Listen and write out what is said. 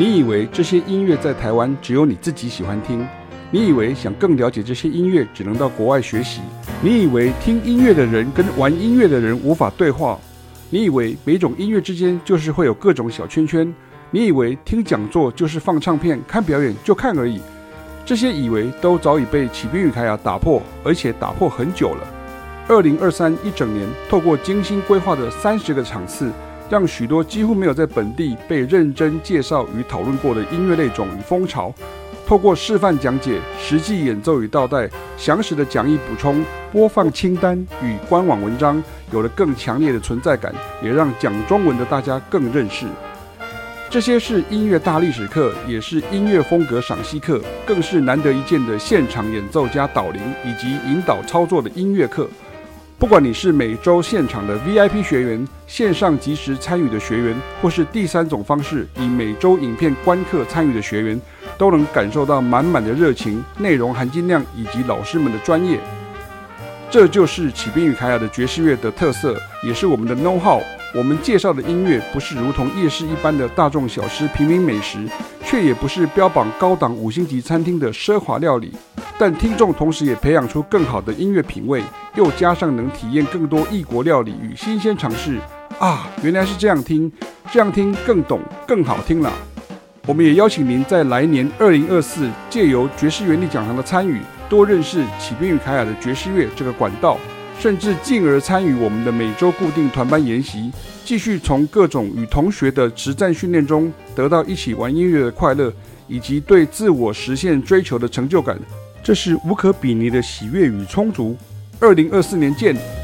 你以为这些音乐在台湾只有你自己喜欢听？你以为想更了解这些音乐只能到国外学习？你以为听音乐的人跟玩音乐的人无法对话？你以为每种音乐之间就是会有各种小圈圈？你以为听讲座就是放唱片、看表演就看而已？这些以为都早已被启斌与凯雅打破，而且打破很久了。二零二三一整年，透过精心规划的三十个场次。让许多几乎没有在本地被认真介绍与讨论过的音乐类种与风潮，透过示范讲解、实际演奏与倒带、详实的讲义补充、播放清单与官网文章，有了更强烈的存在感，也让讲中文的大家更认识。这些是音乐大历史课，也是音乐风格赏析课，更是难得一见的现场演奏加导聆以及引导操作的音乐课。不管你是每周现场的 VIP 学员、线上即时参与的学员，或是第三种方式以每周影片观课参与的学员，都能感受到满满的热情、内容含金量以及老师们的专业。这就是启兵与凯雅的爵士乐的特色，也是我们的 know how。我们介绍的音乐不是如同夜市一般的大众小吃、平民美食，却也不是标榜高档五星级餐厅的奢华料理。但听众同时也培养出更好的音乐品味，又加上能体验更多异国料理与新鲜尝试啊！原来是这样听，这样听更懂，更好听了。我们也邀请您在来年二零二四借由爵士原力讲堂的参与，多认识启斌与凯雅的爵士乐这个管道，甚至进而参与我们的每周固定团班研习，继续从各种与同学的实战训练中得到一起玩音乐的快乐，以及对自我实现追求的成就感。这是无可比拟的喜悦与充足。二零二四年见。